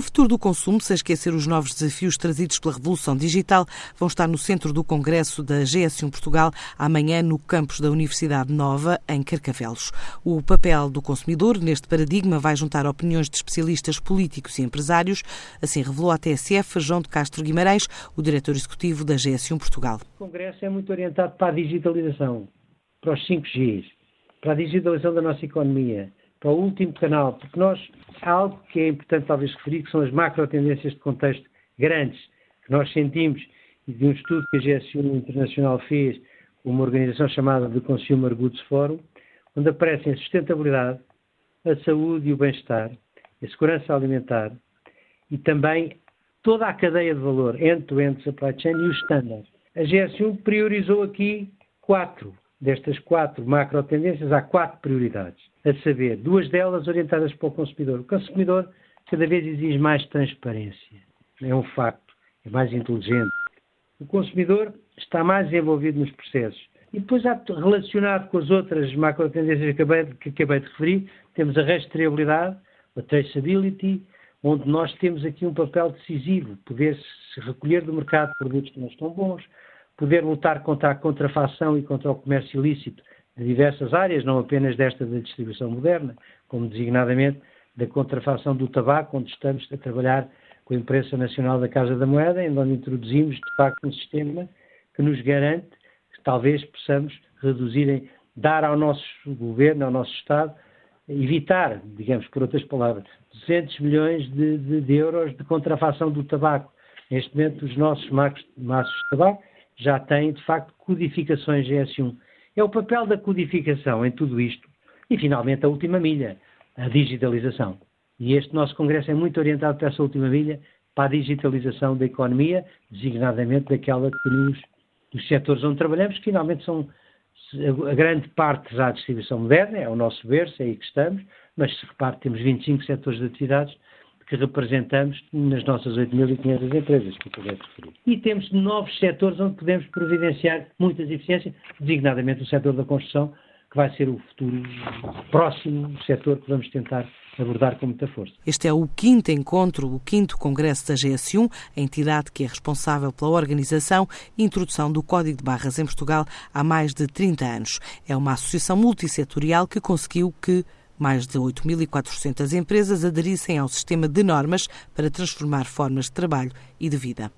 O futuro do consumo, sem esquecer os novos desafios trazidos pela revolução digital, vão estar no centro do Congresso da GS1 Portugal amanhã no campus da Universidade Nova, em Carcavelos. O papel do consumidor neste paradigma vai juntar opiniões de especialistas políticos e empresários, assim revelou à TSF João de Castro Guimarães, o diretor executivo da GS1 Portugal. O Congresso é muito orientado para a digitalização, para os 5Gs, para a digitalização da nossa economia, para o último canal, porque nós, há algo que é importante talvez referir, que são as macro tendências de contexto grandes, que nós sentimos, e de um estudo que a GSU Internacional fez, uma organização chamada The Consumer Goods Forum, onde aparecem a sustentabilidade, a saúde e o bem-estar, a segurança alimentar e também toda a cadeia de valor, end-to-end -end supply chain e os standards. A GSU priorizou aqui quatro destas quatro macro tendências, há quatro prioridades, a saber, duas delas orientadas para o consumidor. O consumidor cada vez exige mais transparência, é um facto, é mais inteligente. O consumidor está mais envolvido nos processos. E depois, relacionado com as outras macro tendências que acabei, que acabei de referir, temos a rastreabilidade, a traceability, onde nós temos aqui um papel decisivo, poder-se recolher do mercado produtos que não estão bons, poder lutar contra a contrafação e contra o comércio ilícito de diversas áreas, não apenas desta da distribuição moderna, como designadamente da contrafação do tabaco, onde estamos a trabalhar com a Imprensa Nacional da Casa da Moeda, em onde introduzimos, de facto, um sistema que nos garante que talvez possamos reduzir, dar ao nosso governo, ao nosso Estado, evitar, digamos por outras palavras, 200 milhões de, de, de euros de contrafação do tabaco. Neste momento, os nossos maços de tabaco já tem, de facto, codificações GS1. É o papel da codificação em tudo isto. E, finalmente, a última milha, a digitalização. E este nosso Congresso é muito orientado para essa última milha, para a digitalização da economia, designadamente daquela que nos, dos setores onde trabalhamos, que finalmente são a grande parte já a distribuição moderna, é o nosso berço, é aí que estamos, mas se repare, temos 25 setores de atividades que representamos nas nossas 8.500 empresas que de referir. E temos novos setores onde podemos providenciar muitas eficiências, designadamente o setor da construção, que vai ser o futuro próximo setor que vamos tentar abordar com muita força. Este é o quinto encontro, o quinto congresso da GS1, a entidade que é responsável pela organização e introdução do Código de Barras em Portugal há mais de 30 anos. É uma associação multissetorial que conseguiu que mais de 8.400 empresas aderissem ao sistema de normas para transformar formas de trabalho e de vida.